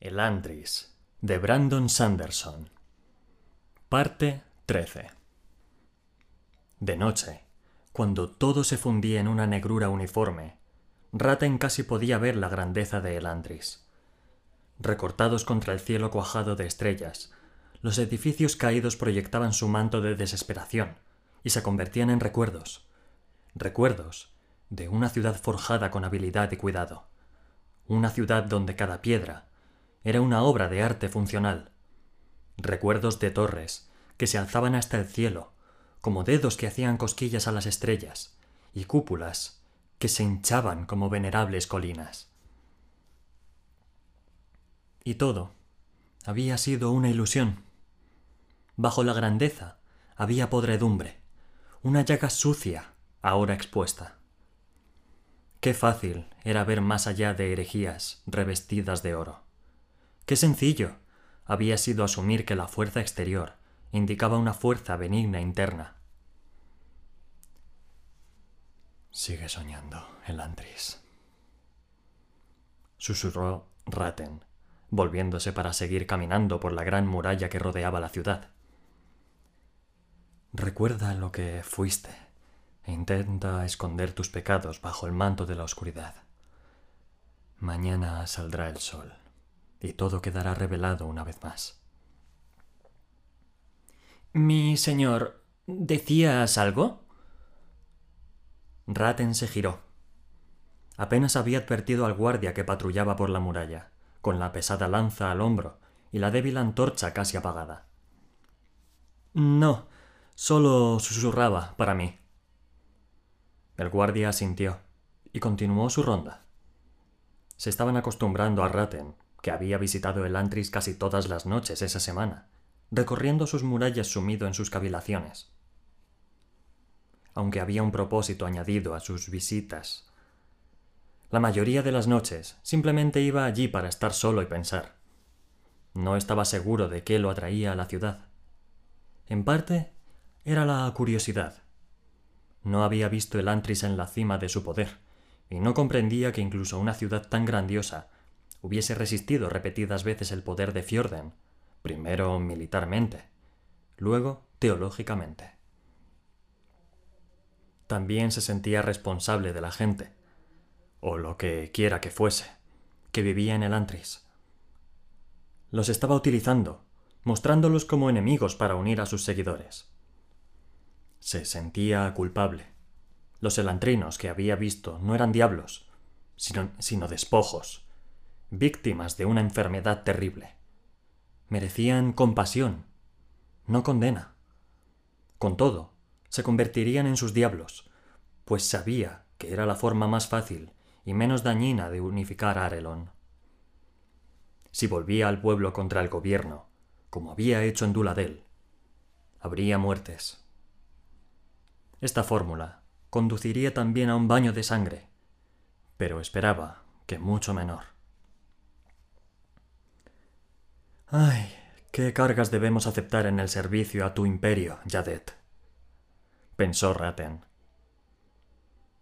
El Andris de Brandon Sanderson Parte 13 De noche, cuando todo se fundía en una negrura uniforme, Raten casi podía ver la grandeza de El Andris. Recortados contra el cielo cuajado de estrellas, los edificios caídos proyectaban su manto de desesperación y se convertían en recuerdos. Recuerdos de una ciudad forjada con habilidad y cuidado. Una ciudad donde cada piedra era una obra de arte funcional. Recuerdos de torres que se alzaban hasta el cielo, como dedos que hacían cosquillas a las estrellas, y cúpulas que se hinchaban como venerables colinas. Y todo había sido una ilusión. Bajo la grandeza había podredumbre, una llaga sucia, ahora expuesta. Qué fácil era ver más allá de herejías revestidas de oro. Qué sencillo había sido asumir que la fuerza exterior indicaba una fuerza benigna interna. Sigue soñando, el Andris. Susurró Raten, volviéndose para seguir caminando por la gran muralla que rodeaba la ciudad. Recuerda lo que fuiste e intenta esconder tus pecados bajo el manto de la oscuridad. Mañana saldrá el sol y todo quedará revelado una vez más. Mi señor, ¿decías algo? Raten se giró. Apenas había advertido al guardia que patrullaba por la muralla, con la pesada lanza al hombro y la débil antorcha casi apagada. No, solo susurraba para mí. El guardia asintió y continuó su ronda. Se estaban acostumbrando a Raten, había visitado el Antris casi todas las noches esa semana, recorriendo sus murallas sumido en sus cavilaciones. Aunque había un propósito añadido a sus visitas. La mayoría de las noches simplemente iba allí para estar solo y pensar. No estaba seguro de qué lo atraía a la ciudad. En parte, era la curiosidad. No había visto el Antris en la cima de su poder, y no comprendía que incluso una ciudad tan grandiosa hubiese resistido repetidas veces el poder de Fjorden, primero militarmente, luego teológicamente. También se sentía responsable de la gente, o lo que quiera que fuese, que vivía en el Antris. Los estaba utilizando, mostrándolos como enemigos para unir a sus seguidores. Se sentía culpable. Los elantrinos que había visto no eran diablos, sino, sino despojos, víctimas de una enfermedad terrible. Merecían compasión, no condena. Con todo, se convertirían en sus diablos, pues sabía que era la forma más fácil y menos dañina de unificar a Arelon. Si volvía al pueblo contra el gobierno, como había hecho en Duladel, habría muertes. Esta fórmula conduciría también a un baño de sangre, pero esperaba que mucho menor. Ay, qué cargas debemos aceptar en el servicio a tu imperio, Yadet. Pensó Raten.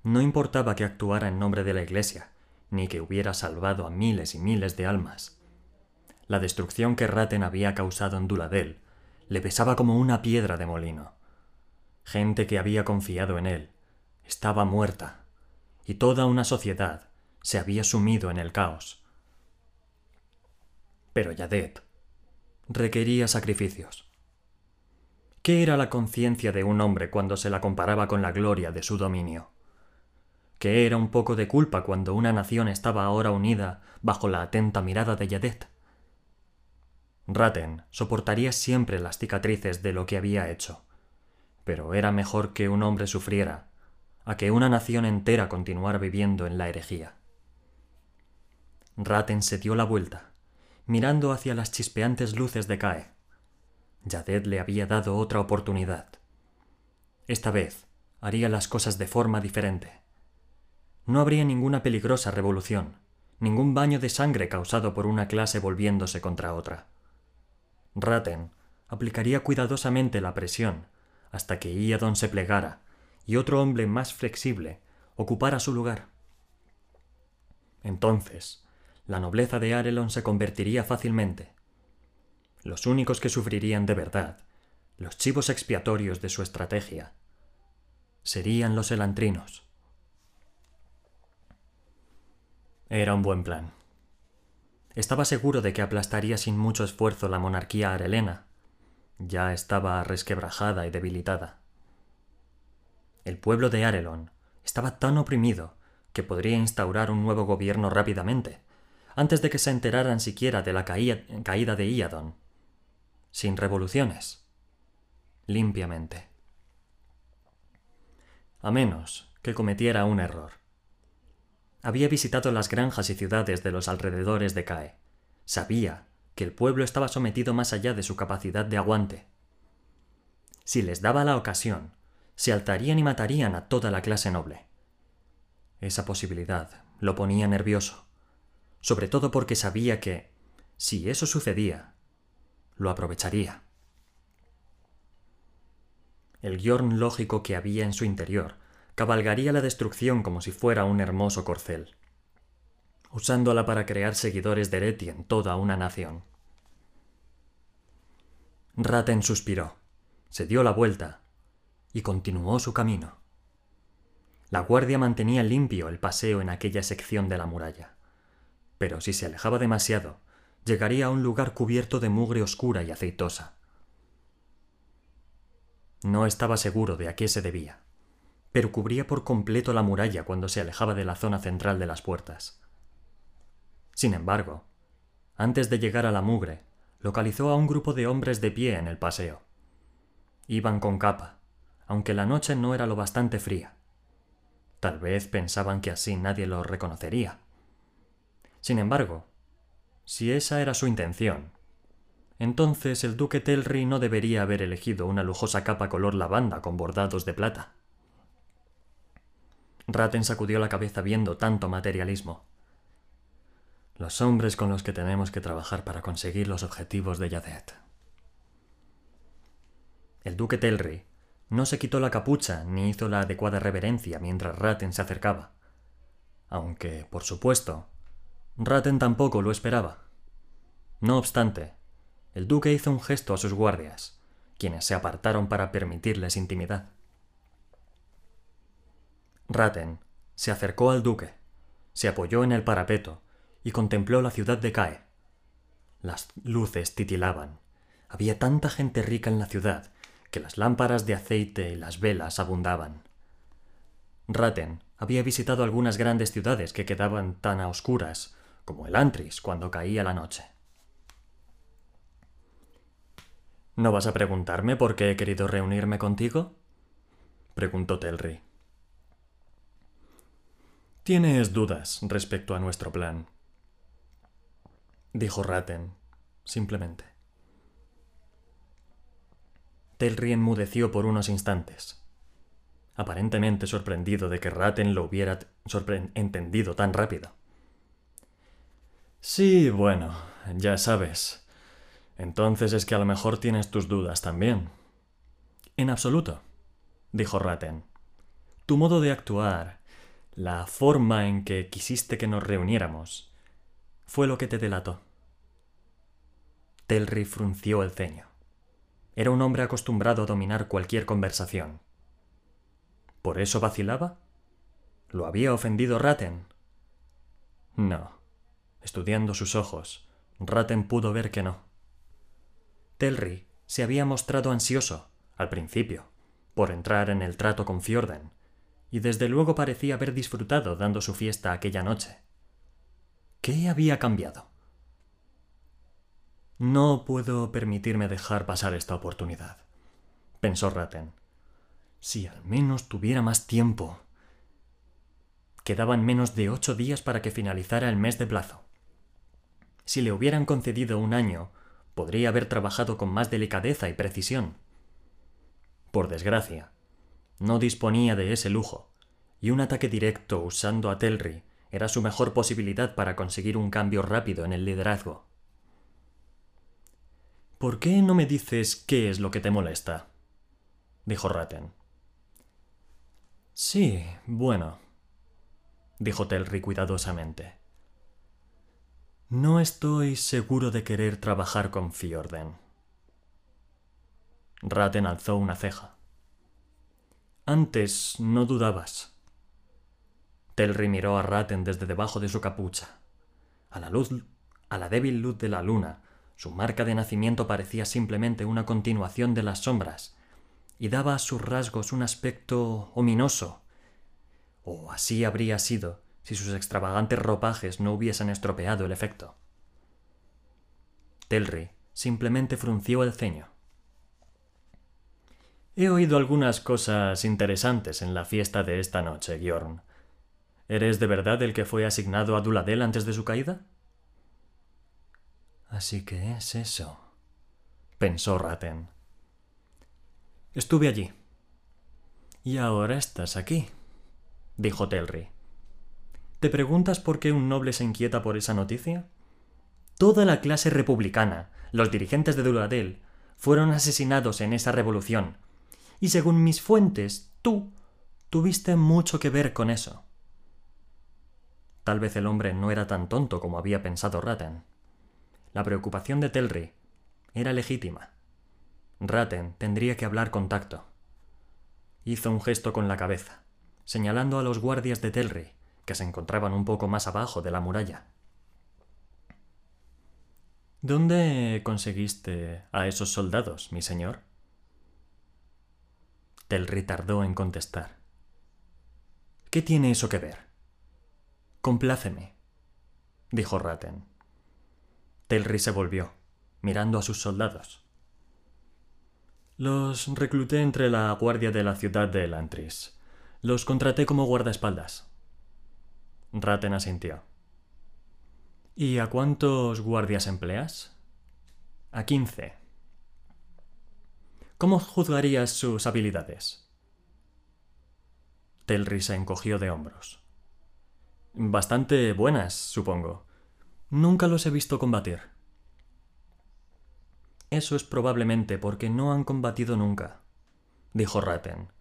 No importaba que actuara en nombre de la Iglesia, ni que hubiera salvado a miles y miles de almas. La destrucción que Raten había causado en Duladel le pesaba como una piedra de molino. Gente que había confiado en él estaba muerta, y toda una sociedad se había sumido en el caos. Pero Yadet requería sacrificios. ¿Qué era la conciencia de un hombre cuando se la comparaba con la gloria de su dominio? ¿Qué era un poco de culpa cuando una nación estaba ahora unida bajo la atenta mirada de Yadet? Raten soportaría siempre las cicatrices de lo que había hecho, pero era mejor que un hombre sufriera a que una nación entera continuara viviendo en la herejía. Raten se dio la vuelta mirando hacia las chispeantes luces de Cae. Yadet le había dado otra oportunidad. Esta vez haría las cosas de forma diferente. No habría ninguna peligrosa revolución, ningún baño de sangre causado por una clase volviéndose contra otra. Raten aplicaría cuidadosamente la presión hasta que Iadon se plegara y otro hombre más flexible ocupara su lugar. Entonces, la nobleza de Arelon se convertiría fácilmente. Los únicos que sufrirían de verdad, los chivos expiatorios de su estrategia, serían los elantrinos. Era un buen plan. Estaba seguro de que aplastaría sin mucho esfuerzo la monarquía arelena. Ya estaba resquebrajada y debilitada. El pueblo de Arelon estaba tan oprimido que podría instaurar un nuevo gobierno rápidamente, antes de que se enteraran siquiera de la caída de Iadon. Sin revoluciones. Limpiamente. A menos que cometiera un error. Había visitado las granjas y ciudades de los alrededores de Cae. Sabía que el pueblo estaba sometido más allá de su capacidad de aguante. Si les daba la ocasión, se altarían y matarían a toda la clase noble. Esa posibilidad lo ponía nervioso, sobre todo porque sabía que, si eso sucedía, lo aprovecharía. El guion lógico que había en su interior cabalgaría la destrucción como si fuera un hermoso corcel, usándola para crear seguidores de Ereti en toda una nación. Raten suspiró, se dio la vuelta y continuó su camino. La guardia mantenía limpio el paseo en aquella sección de la muralla, pero si se alejaba demasiado, llegaría a un lugar cubierto de mugre oscura y aceitosa. No estaba seguro de a qué se debía, pero cubría por completo la muralla cuando se alejaba de la zona central de las puertas. Sin embargo, antes de llegar a la mugre, localizó a un grupo de hombres de pie en el paseo. Iban con capa, aunque la noche no era lo bastante fría. Tal vez pensaban que así nadie los reconocería. Sin embargo, si esa era su intención, entonces el duque Telri no debería haber elegido una lujosa capa color lavanda con bordados de plata. Ratten sacudió la cabeza viendo tanto materialismo. Los hombres con los que tenemos que trabajar para conseguir los objetivos de Yadet. El duque Telri no se quitó la capucha ni hizo la adecuada reverencia mientras Ratten se acercaba. Aunque, por supuesto, Ratten tampoco lo esperaba. No obstante, el duque hizo un gesto a sus guardias, quienes se apartaron para permitirles intimidad. Ratten se acercó al duque, se apoyó en el parapeto y contempló la ciudad de Cae. Las luces titilaban. Había tanta gente rica en la ciudad que las lámparas de aceite y las velas abundaban. Ratten había visitado algunas grandes ciudades que quedaban tan a oscuras como el Antris cuando caía la noche. ¿No vas a preguntarme por qué he querido reunirme contigo? preguntó Telri. Tienes dudas respecto a nuestro plan, dijo Ratten, simplemente. Telri enmudeció por unos instantes, aparentemente sorprendido de que Ratten lo hubiera entendido tan rápido. Sí, bueno, ya sabes, entonces es que a lo mejor tienes tus dudas también. En absoluto, dijo Ratten. Tu modo de actuar, la forma en que quisiste que nos reuniéramos, fue lo que te delató. Telri frunció el ceño. Era un hombre acostumbrado a dominar cualquier conversación. ¿Por eso vacilaba? ¿Lo había ofendido Ratten? No. Estudiando sus ojos, Ratten pudo ver que no. Telri se había mostrado ansioso, al principio, por entrar en el trato con Fjorden, y desde luego parecía haber disfrutado dando su fiesta aquella noche. ¿Qué había cambiado? No puedo permitirme dejar pasar esta oportunidad, pensó Ratten. Si al menos tuviera más tiempo. Quedaban menos de ocho días para que finalizara el mes de plazo. Si le hubieran concedido un año, podría haber trabajado con más delicadeza y precisión. Por desgracia, no disponía de ese lujo, y un ataque directo usando a Telri era su mejor posibilidad para conseguir un cambio rápido en el liderazgo. ¿Por qué no me dices qué es lo que te molesta? dijo Ratten. Sí, bueno, dijo Telri cuidadosamente. No estoy seguro de querer trabajar con Fiorden. Raten alzó una ceja. Antes no dudabas. Telri miró a Raten desde debajo de su capucha. A la luz, a la débil luz de la luna, su marca de nacimiento parecía simplemente una continuación de las sombras, y daba a sus rasgos un aspecto ominoso. O así habría sido si sus extravagantes ropajes no hubiesen estropeado el efecto. Telri simplemente frunció el ceño. He oído algunas cosas interesantes en la fiesta de esta noche, Bjorn. ¿Eres de verdad el que fue asignado a Duladel antes de su caída? Así que es eso, pensó Raten. Estuve allí. Y ahora estás aquí, dijo Telri. ¿Te preguntas por qué un noble se inquieta por esa noticia? Toda la clase republicana, los dirigentes de Duladel, fueron asesinados en esa revolución, y según mis fuentes, tú tuviste mucho que ver con eso. Tal vez el hombre no era tan tonto como había pensado Ratten. La preocupación de Telri era legítima. Ratten tendría que hablar con tacto. Hizo un gesto con la cabeza, señalando a los guardias de Telri, que se encontraban un poco más abajo de la muralla. ¿Dónde conseguiste a esos soldados, mi señor? Telri tardó en contestar. ¿Qué tiene eso que ver? Compláceme, dijo Ratten. Telri se volvió, mirando a sus soldados. Los recluté entre la guardia de la ciudad de Elantris. Los contraté como guardaespaldas. Ratten asintió. ¿Y a cuántos guardias empleas? A quince. ¿Cómo juzgarías sus habilidades? Telri se encogió de hombros. Bastante buenas, supongo. Nunca los he visto combatir. Eso es probablemente porque no han combatido nunca, dijo Ratten.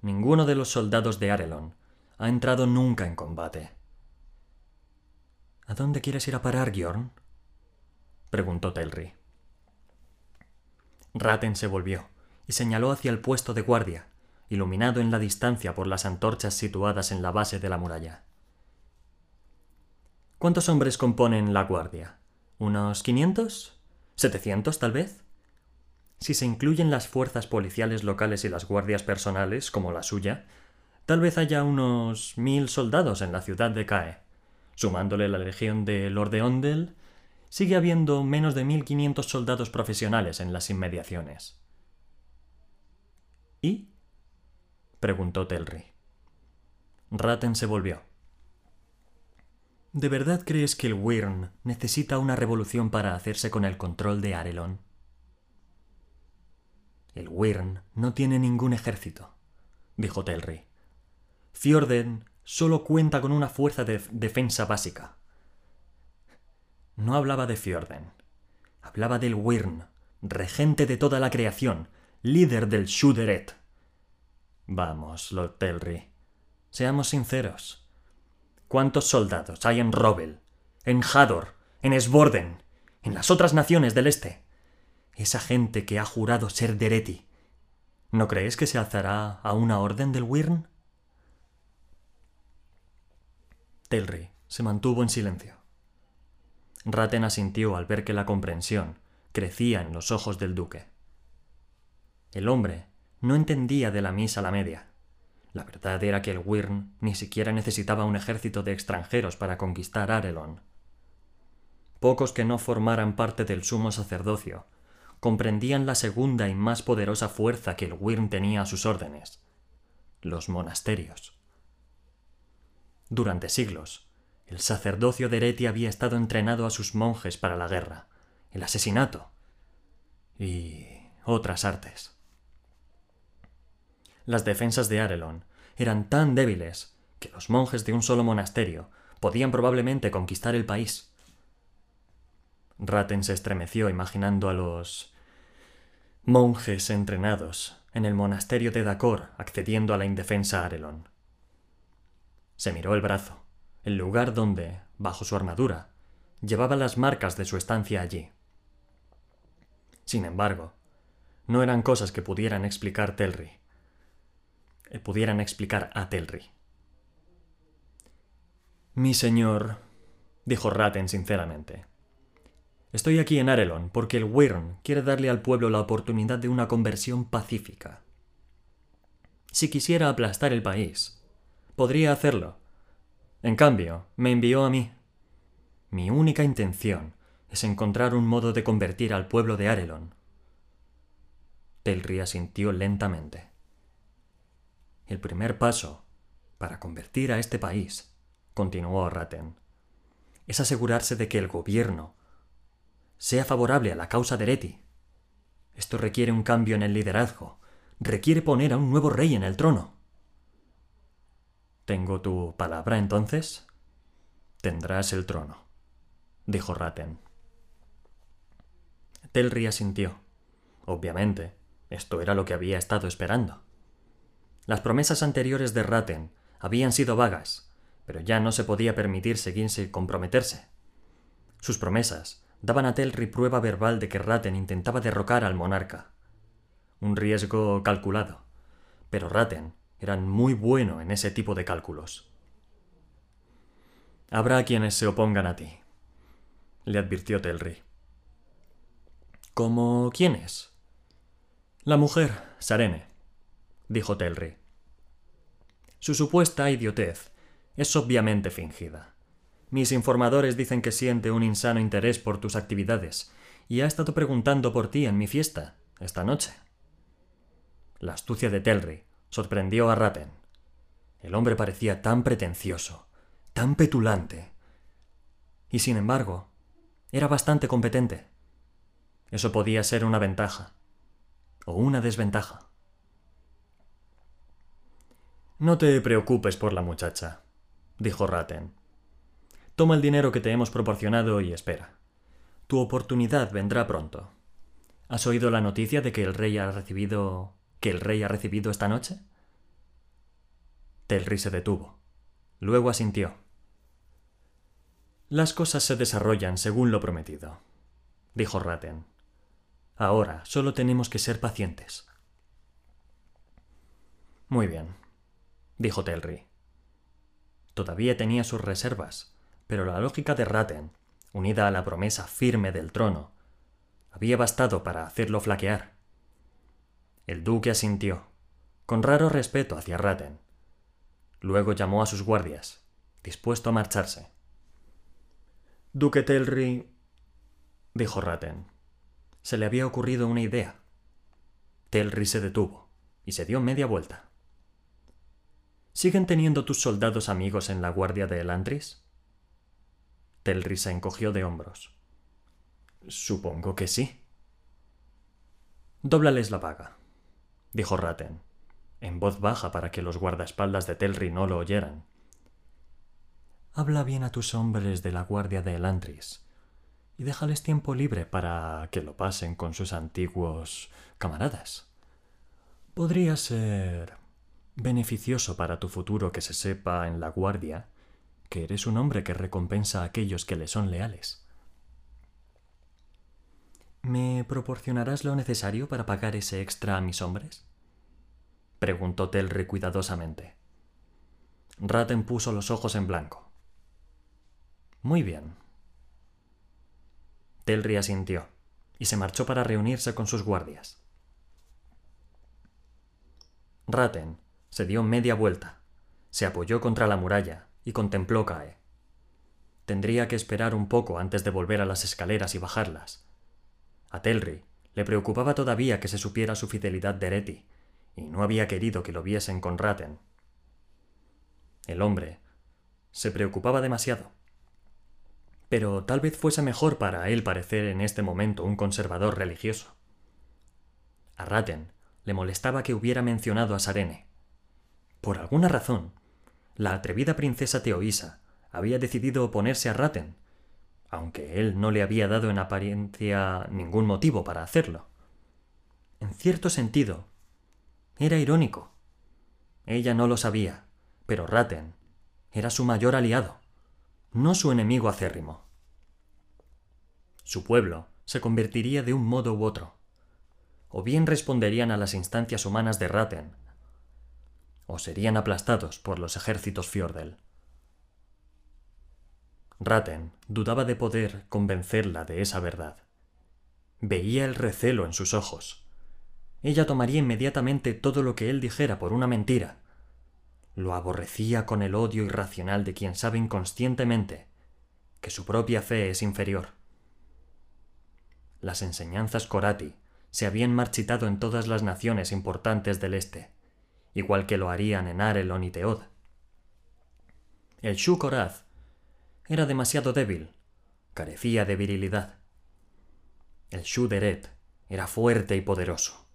Ninguno de los soldados de Arelon ha entrado nunca en combate. ¿A dónde quieres ir a parar, Giorn? preguntó Telri. Ratten se volvió y señaló hacia el puesto de guardia, iluminado en la distancia por las antorchas situadas en la base de la muralla. ¿Cuántos hombres componen la guardia? ¿Unos quinientos? ¿Setecientos, tal vez? Si se incluyen las fuerzas policiales locales y las guardias personales, como la suya, tal vez haya unos mil soldados en la ciudad de Cae. Sumándole la legión de Lord de Ondel, sigue habiendo menos de 1.500 soldados profesionales en las inmediaciones. ¿Y? preguntó Telri. Ratten se volvió. ¿De verdad crees que el Wyrm necesita una revolución para hacerse con el control de Arelon? El Wyrm no tiene ningún ejército, dijo Telri. Fjorden solo cuenta con una fuerza de defensa básica. No hablaba de Fjorden. Hablaba del Wyrm, regente de toda la creación, líder del Shuderet. Vamos, Lord Telri. Seamos sinceros. ¿Cuántos soldados hay en Robel, en Hador, en Sborden, en las otras naciones del Este? Esa gente que ha jurado ser Dereti. ¿No crees que se alzará a una orden del Wyrm? Telri se mantuvo en silencio. Raten asintió al ver que la comprensión crecía en los ojos del duque. El hombre no entendía de la misa la media. La verdad era que el Wyrn ni siquiera necesitaba un ejército de extranjeros para conquistar Arelon. Pocos que no formaran parte del sumo sacerdocio comprendían la segunda y más poderosa fuerza que el Wyrn tenía a sus órdenes, los monasterios. Durante siglos, el sacerdocio de Ereti había estado entrenado a sus monjes para la guerra, el asesinato y otras artes. Las defensas de Arelon eran tan débiles que los monjes de un solo monasterio podían probablemente conquistar el país. Ratten se estremeció imaginando a los monjes entrenados en el monasterio de Dacor accediendo a la indefensa Arelon. Se miró el brazo el lugar donde, bajo su armadura, llevaba las marcas de su estancia allí. Sin embargo, no eran cosas que pudieran explicar Telri. Eh, pudieran explicar a Telri. Mi señor, dijo Ratten sinceramente, estoy aquí en Arelon porque el Wyrn quiere darle al pueblo la oportunidad de una conversión pacífica. Si quisiera aplastar el país, podría hacerlo. En cambio, me envió a mí. Mi única intención es encontrar un modo de convertir al pueblo de Arelon. Telri asintió lentamente. El primer paso para convertir a este país, continuó Ratten, es asegurarse de que el gobierno sea favorable a la causa de Ereti. Esto requiere un cambio en el liderazgo, requiere poner a un nuevo rey en el trono. ¿Tengo tu palabra entonces? Tendrás el trono, dijo Ratten. Telri asintió. Obviamente, esto era lo que había estado esperando. Las promesas anteriores de Ratten habían sido vagas, pero ya no se podía permitir seguirse y comprometerse. Sus promesas daban a Telri prueba verbal de que Ratten intentaba derrocar al monarca. Un riesgo calculado, pero Ratten era muy bueno en ese tipo de cálculos. Habrá quienes se opongan a ti, le advirtió Telri. ¿Cómo quiénes? La mujer, Sarene, dijo Telri. Su supuesta idiotez es obviamente fingida. Mis informadores dicen que siente un insano interés por tus actividades y ha estado preguntando por ti en mi fiesta, esta noche. La astucia de Telri sorprendió a Ratten. El hombre parecía tan pretencioso, tan petulante. Y sin embargo, era bastante competente. Eso podía ser una ventaja o una desventaja. No te preocupes por la muchacha, dijo Ratten. Toma el dinero que te hemos proporcionado y espera. Tu oportunidad vendrá pronto. ¿Has oído la noticia de que el rey ha recibido. Que el rey ha recibido esta noche? Telri se detuvo. Luego asintió. Las cosas se desarrollan según lo prometido, dijo Ratten. Ahora solo tenemos que ser pacientes. Muy bien, dijo Telri. Todavía tenía sus reservas, pero la lógica de Ratten, unida a la promesa firme del trono, había bastado para hacerlo flaquear. El duque asintió, con raro respeto hacia Ratten. Luego llamó a sus guardias, dispuesto a marcharse. Duque Telri, dijo Ratten se le había ocurrido una idea. Telri se detuvo y se dio media vuelta. ¿Siguen teniendo tus soldados amigos en la guardia de Elantris? Telri se encogió de hombros. Supongo que sí. Dóblales la paga, dijo Ratten, en voz baja para que los guardaespaldas de Telri no lo oyeran. Habla bien a tus hombres de la guardia de Elantris, y déjales tiempo libre para que lo pasen con sus antiguos camaradas. Podría ser beneficioso para tu futuro que se sepa en la guardia que eres un hombre que recompensa a aquellos que le son leales. ¿Me proporcionarás lo necesario para pagar ese extra a mis hombres? Preguntó Telri cuidadosamente. Ratten puso los ojos en blanco. Muy bien, Telri asintió y se marchó para reunirse con sus guardias. Ratten se dio media vuelta, se apoyó contra la muralla y contempló Cae. Tendría que esperar un poco antes de volver a las escaleras y bajarlas. A Telri le preocupaba todavía que se supiera su fidelidad de Ereti, y no había querido que lo viesen con Ratten. El hombre se preocupaba demasiado pero tal vez fuese mejor para él parecer en este momento un conservador religioso. A Ratten le molestaba que hubiera mencionado a Sarene. Por alguna razón, la atrevida princesa Teoisa había decidido oponerse a Ratten, aunque él no le había dado en apariencia ningún motivo para hacerlo. En cierto sentido, era irónico. Ella no lo sabía, pero Ratten era su mayor aliado no su enemigo acérrimo. su pueblo se convertiría de un modo u otro. O bien responderían a las instancias humanas de Raten, o serían aplastados por los ejércitos Fjordel. Raten dudaba de poder convencerla de esa verdad. Veía el recelo en sus ojos. Ella tomaría inmediatamente todo lo que él dijera por una mentira. Lo aborrecía con el odio irracional de quien sabe inconscientemente que su propia fe es inferior. Las enseñanzas Korati se habían marchitado en todas las naciones importantes del Este, igual que lo harían en Arelon y Teod. El Shu Korath era demasiado débil, carecía de virilidad. El Shu Deret era fuerte y poderoso,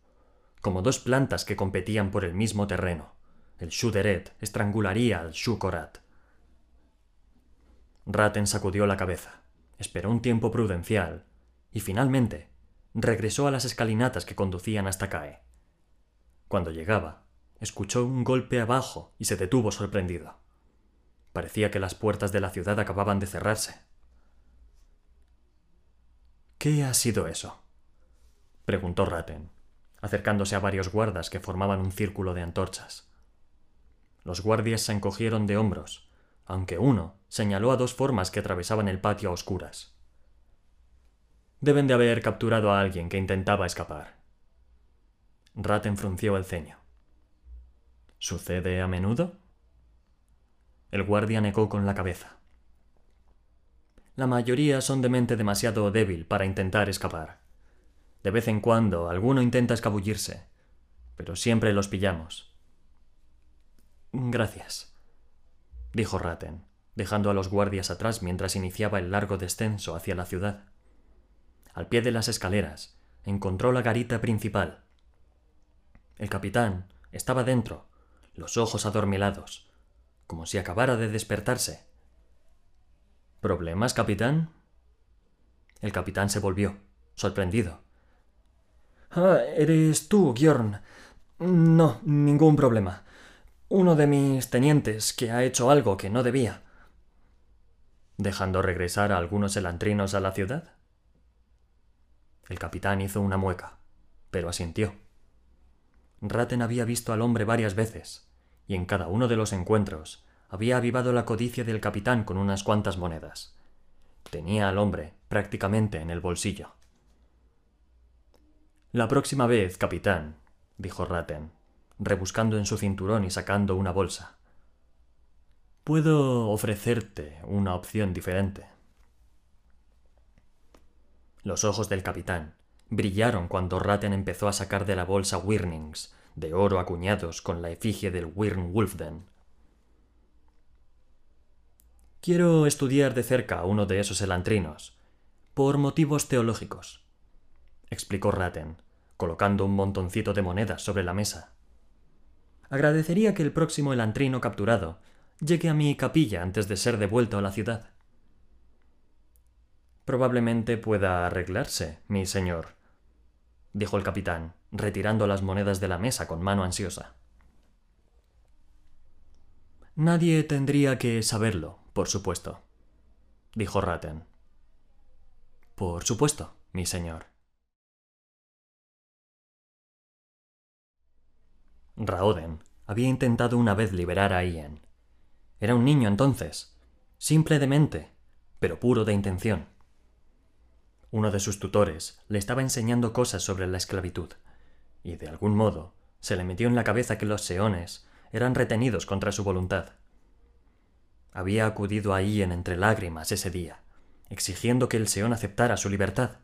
como dos plantas que competían por el mismo terreno. El Shu Deret estrangularía al Shu Korath. Raten sacudió la cabeza, esperó un tiempo prudencial y finalmente regresó a las escalinatas que conducían hasta Cae. Cuando llegaba, escuchó un golpe abajo y se detuvo sorprendido. Parecía que las puertas de la ciudad acababan de cerrarse. ¿Qué ha sido eso? preguntó Raten, acercándose a varios guardas que formaban un círculo de antorchas. Los guardias se encogieron de hombros, aunque uno señaló a dos formas que atravesaban el patio a oscuras. Deben de haber capturado a alguien que intentaba escapar. Raten frunció el ceño. ¿Sucede a menudo? El guardia negó con la cabeza. La mayoría son de mente demasiado débil para intentar escapar. De vez en cuando alguno intenta escabullirse, pero siempre los pillamos. Gracias, dijo Raten, dejando a los guardias atrás mientras iniciaba el largo descenso hacia la ciudad al pie de las escaleras, encontró la garita principal. El capitán estaba dentro, los ojos adormilados, como si acabara de despertarse. ¿Problemas, capitán? El capitán se volvió, sorprendido. Ah, eres tú, Giorn. No, ningún problema. Uno de mis tenientes que ha hecho algo que no debía. ¿Dejando regresar a algunos elantrinos a la ciudad? El capitán hizo una mueca, pero asintió. Raten había visto al hombre varias veces, y en cada uno de los encuentros había avivado la codicia del capitán con unas cuantas monedas. Tenía al hombre prácticamente en el bolsillo. La próxima vez, capitán, dijo Raten, rebuscando en su cinturón y sacando una bolsa. Puedo ofrecerte una opción diferente. Los ojos del capitán brillaron cuando Raten empezó a sacar de la bolsa Wirnings, de oro acuñados con la efigie del Wirn Wulfden. Quiero estudiar de cerca uno de esos elantrinos, por motivos teológicos, explicó Raten, colocando un montoncito de monedas sobre la mesa. Agradecería que el próximo elantrino capturado llegue a mi capilla antes de ser devuelto a la ciudad. Probablemente pueda arreglarse, mi señor, dijo el capitán, retirando las monedas de la mesa con mano ansiosa. Nadie tendría que saberlo, por supuesto, dijo Ratten. Por supuesto, mi señor. Raoden había intentado una vez liberar a Ian. Era un niño entonces, simple de mente, pero puro de intención. Uno de sus tutores le estaba enseñando cosas sobre la esclavitud, y de algún modo se le metió en la cabeza que los seones eran retenidos contra su voluntad. Había acudido a Ian entre lágrimas ese día, exigiendo que el seón aceptara su libertad.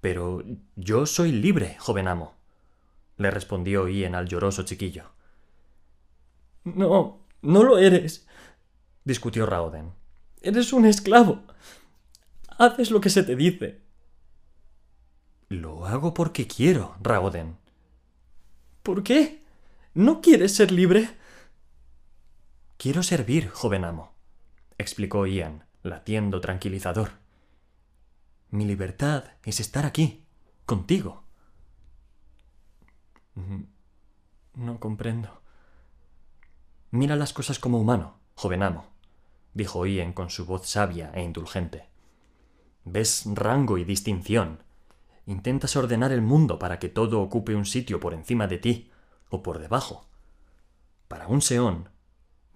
Pero yo soy libre, joven amo, le respondió Ian al lloroso chiquillo. No, no lo eres, discutió Raoden. Eres un esclavo. Haces lo que se te dice. Lo hago porque quiero, Raoden. ¿Por qué? ¿No quieres ser libre? Quiero servir, joven amo, explicó Ian, latiendo tranquilizador. Mi libertad es estar aquí, contigo. No comprendo. Mira las cosas como humano, joven amo, dijo Ian con su voz sabia e indulgente. ves rango y distinción. Intentas ordenar el mundo para que todo ocupe un sitio por encima de ti o por debajo. Para un seón,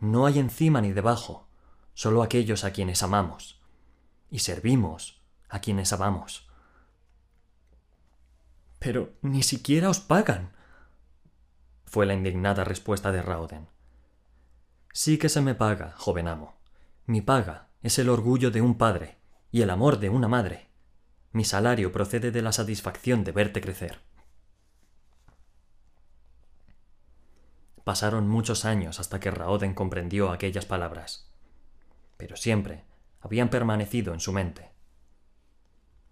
no hay encima ni debajo, solo aquellos a quienes amamos. Y servimos a quienes amamos. Pero ni siquiera os pagan, fue la indignada respuesta de Raoden. Sí que se me paga, joven amo. Mi paga es el orgullo de un padre y el amor de una madre. Mi salario procede de la satisfacción de verte crecer. Pasaron muchos años hasta que Raoden comprendió aquellas palabras, pero siempre habían permanecido en su mente.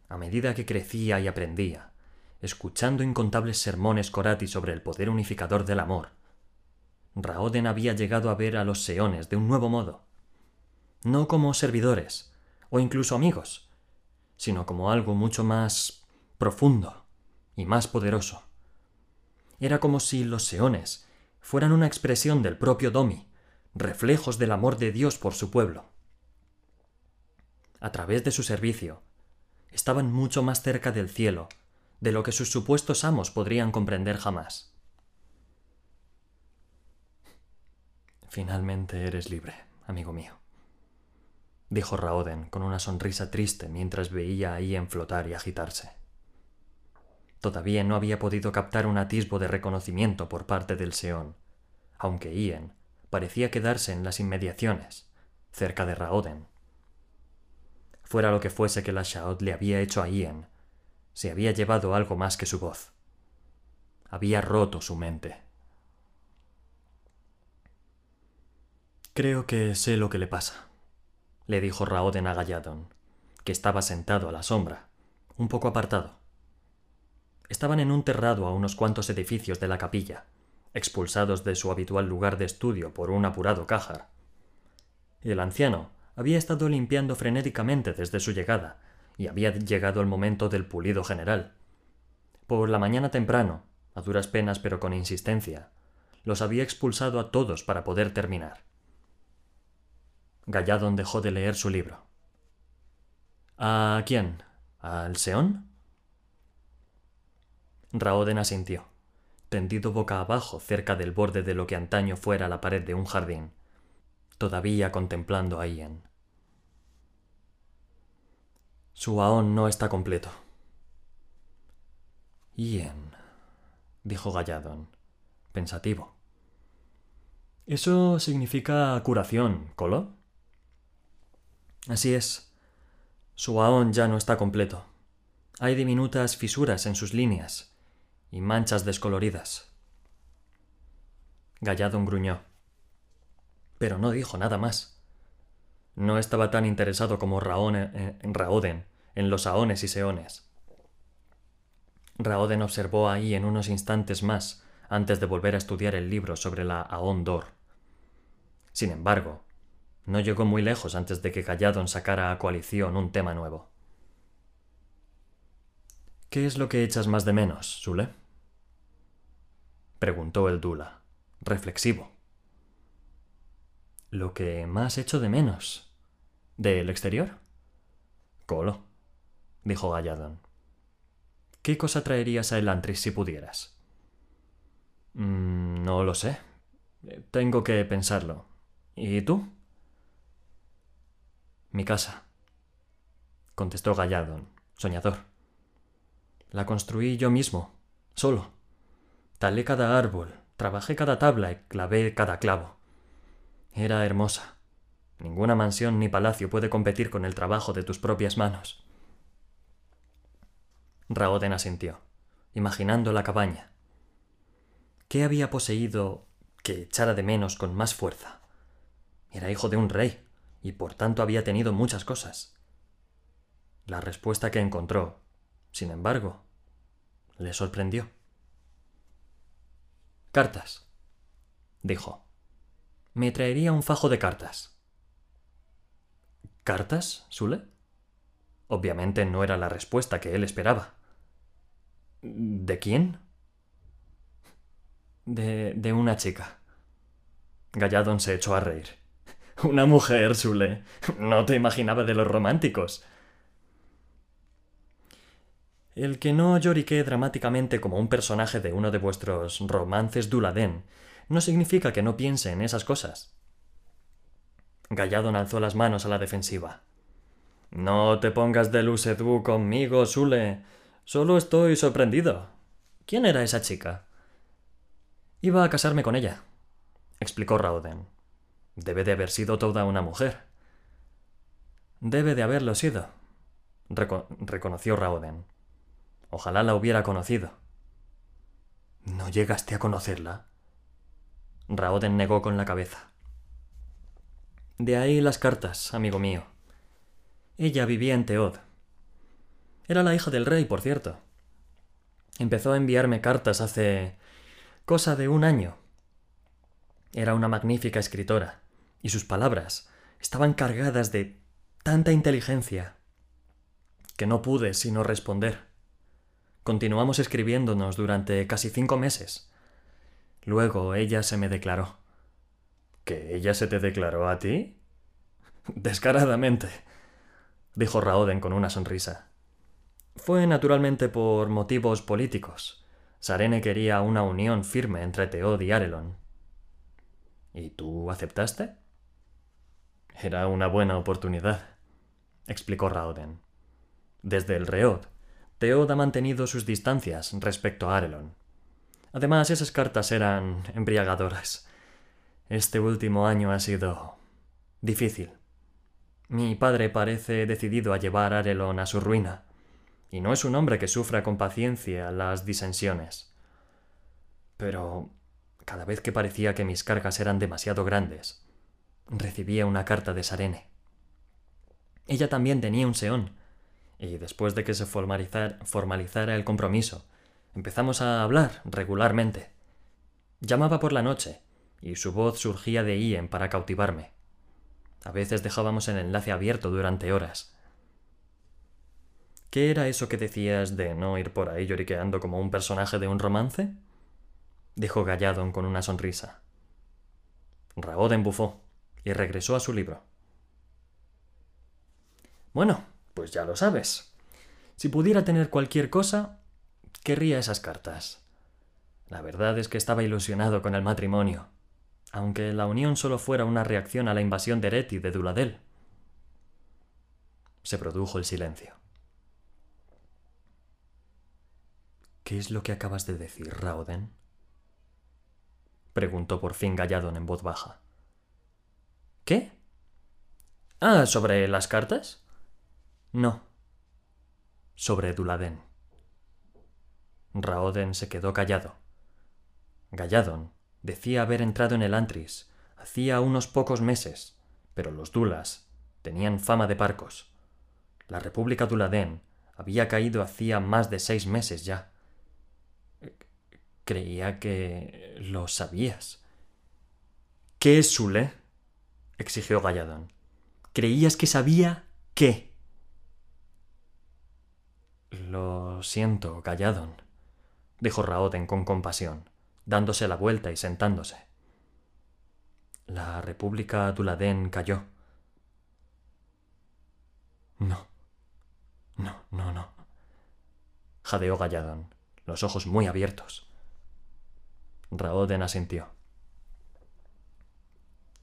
A medida que crecía y aprendía, escuchando incontables sermones Corati sobre el poder unificador del amor, Raoden había llegado a ver a los seones de un nuevo modo, no como servidores o incluso amigos, sino como algo mucho más profundo y más poderoso. Era como si los seones fueran una expresión del propio Domi, reflejos del amor de Dios por su pueblo. A través de su servicio, estaban mucho más cerca del cielo de lo que sus supuestos amos podrían comprender jamás. Finalmente eres libre, amigo mío, dijo Raoden con una sonrisa triste mientras veía a Ian flotar y agitarse. Todavía no había podido captar un atisbo de reconocimiento por parte del Seón, aunque Ian parecía quedarse en las inmediaciones, cerca de Raoden. Fuera lo que fuese que la Shaot le había hecho a Ian, se había llevado algo más que su voz. Había roto su mente. Creo que sé lo que le pasa, le dijo Raoden a Galladon, que estaba sentado a la sombra, un poco apartado. Estaban en un terrado a unos cuantos edificios de la capilla, expulsados de su habitual lugar de estudio por un apurado cájar. El anciano había estado limpiando frenéticamente desde su llegada, y había llegado el momento del pulido general. Por la mañana temprano, a duras penas pero con insistencia, los había expulsado a todos para poder terminar. Galladon dejó de leer su libro. ¿A quién? ¿Al Seón? Raoden asintió, tendido boca abajo cerca del borde de lo que antaño fuera la pared de un jardín, todavía contemplando a Ian. Su aón no está completo. Ian, dijo Galladon, pensativo. ¿Eso significa curación, Colo? Así es. Su aón ya no está completo. Hay diminutas fisuras en sus líneas y manchas descoloridas. Galladon gruñó. Pero no dijo nada más. No estaba tan interesado como eh, Raoden en los aones y seones. Raoden observó ahí en unos instantes más antes de volver a estudiar el libro sobre la Aon Dor. Sin embargo, no llegó muy lejos antes de que Galladon sacara a coalición un tema nuevo. ¿Qué es lo que echas más de menos, Sule? preguntó el Dula, reflexivo. Lo que más echo de menos. ¿Del exterior? Colo, dijo Galladon. ¿Qué cosa traerías a Elantris si pudieras? Mm, no lo sé. Tengo que pensarlo. ¿Y tú? Mi casa, contestó Galladon, soñador. La construí yo mismo, solo. Talé cada árbol, trabajé cada tabla y clavé cada clavo. Era hermosa. Ninguna mansión ni palacio puede competir con el trabajo de tus propias manos. Raoden asintió, imaginando la cabaña. ¿Qué había poseído que echara de menos con más fuerza? Era hijo de un rey, y por tanto había tenido muchas cosas. La respuesta que encontró, sin embargo, le sorprendió. Cartas, dijo. Me traería un fajo de cartas. ¿Cartas, Sule? Obviamente no era la respuesta que él esperaba. ¿De quién? De, de una chica. Galladon se echó a reír. Una mujer, Sule. No te imaginaba de los románticos. El que no llorique dramáticamente como un personaje de uno de vuestros romances Duladén no significa que no piense en esas cosas. Galladon alzó las manos a la defensiva. No te pongas de lusedú conmigo, Sule. Solo estoy sorprendido. ¿Quién era esa chica? Iba a casarme con ella, explicó Rauden. Debe de haber sido toda una mujer. Debe de haberlo sido, reconoció Rauden. Ojalá la hubiera conocido. ¿No llegaste a conocerla? Raoden negó con la cabeza. De ahí las cartas, amigo mío. Ella vivía en Teod. Era la hija del rey, por cierto. Empezó a enviarme cartas hace cosa de un año. Era una magnífica escritora, y sus palabras estaban cargadas de tanta inteligencia que no pude sino responder. Continuamos escribiéndonos durante casi cinco meses. Luego ella se me declaró. ¿Que ella se te declaró a ti? Descaradamente, dijo Raoden con una sonrisa. Fue naturalmente por motivos políticos. Sarene quería una unión firme entre Teod y Arelon. ¿Y tú aceptaste? Era una buena oportunidad, explicó Raoden. Desde el Reod, Teod ha mantenido sus distancias respecto a Arelon. Además, esas cartas eran embriagadoras. Este último año ha sido difícil. Mi padre parece decidido a llevar a Arelon a su ruina, y no es un hombre que sufra con paciencia las disensiones. Pero cada vez que parecía que mis cargas eran demasiado grandes, recibía una carta de Sarene. Ella también tenía un seón, y después de que se formalizara el compromiso, Empezamos a hablar regularmente. Llamaba por la noche, y su voz surgía de Ien para cautivarme. A veces dejábamos el enlace abierto durante horas. ¿Qué era eso que decías de no ir por ahí lloriqueando como un personaje de un romance? dijo Galladon con una sonrisa. Raoden bufó y regresó a su libro. Bueno, pues ya lo sabes. Si pudiera tener cualquier cosa, querría esas cartas. La verdad es que estaba ilusionado con el matrimonio, aunque la unión solo fuera una reacción a la invasión de Eret y de Duladel. Se produjo el silencio. ¿Qué es lo que acabas de decir, Raoden? preguntó por fin Galladon en voz baja. ¿Qué? Ah, ¿sobre las cartas? No. Sobre Duladén. Raoden se quedó callado. Galladon decía haber entrado en el Antris hacía unos pocos meses, pero los Dulas tenían fama de parcos. La República Duladén había caído hacía más de seis meses ya. Creía que lo sabías. ¿Qué es Sule? exigió Galladon. ¿Creías que sabía qué? Lo siento, Galladon, dijo Raoden con compasión, dándose la vuelta y sentándose. La República Tuladén cayó. No. No, no, no. Jadeó Galladón, los ojos muy abiertos. Raoden asintió.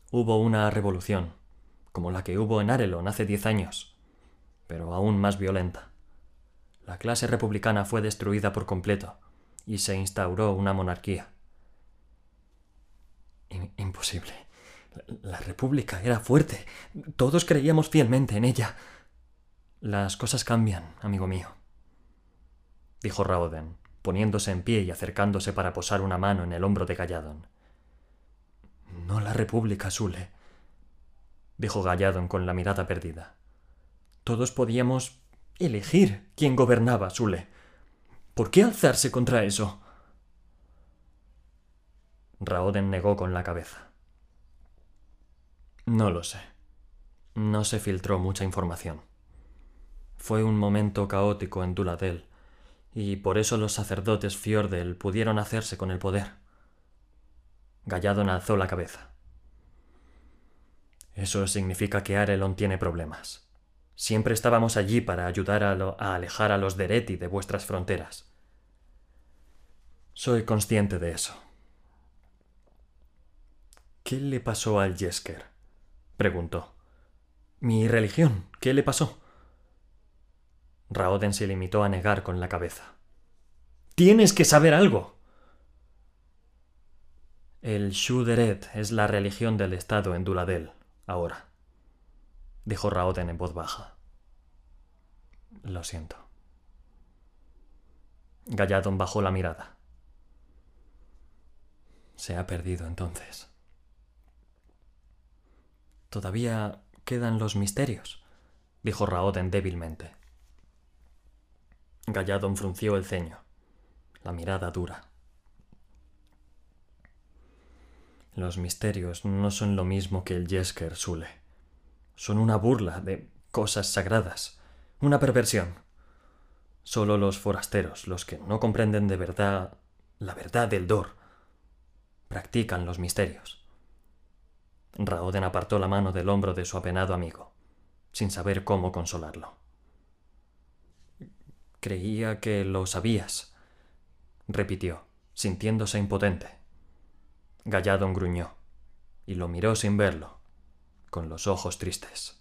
Hubo una revolución, como la que hubo en Arelon hace diez años, pero aún más violenta. La clase republicana fue destruida por completo y se instauró una monarquía. imposible. La, República era fuerte. Todos creíamos fielmente en ella. Las cosas cambian, amigo mío, dijo Raoden, poniéndose en pie y acercándose para posar una mano en el hombro de Galladon. No la República, Sule, dijo Galladon con la mirada perdida. Todos podíamos elegir quién gobernaba, Sule. ¿Por qué alzarse contra eso? Raoden negó con la cabeza. No lo sé. No se filtró mucha información. Fue un momento caótico en Duladel, y por eso los sacerdotes Fjordel pudieron hacerse con el poder. Galladon alzó la cabeza. Eso significa que Arelon tiene problemas. Siempre estábamos allí para ayudar a, a alejar a los Dereti de vuestras fronteras. Soy consciente de eso. ¿Qué le pasó al Jesker? preguntó. Mi religión. ¿Qué le pasó? Raoden se limitó a negar con la cabeza. Tienes que saber algo. El Shuderet es la religión del Estado en Duladel, ahora, dijo Raoden en voz baja. Lo siento. Galladon bajó la mirada. Se ha perdido entonces. Todavía quedan los misterios, dijo Raoden débilmente. Galladon frunció el ceño, la mirada dura. Los misterios no son lo mismo que el Jesker Sule. Son una burla de cosas sagradas, una perversión. Solo los forasteros, los que no comprenden de verdad la verdad del Dor, practican los misterios. Raoden apartó la mano del hombro de su apenado amigo, sin saber cómo consolarlo. Creía que lo sabías, repitió, sintiéndose impotente. Galladon gruñó, y lo miró sin verlo, con los ojos tristes.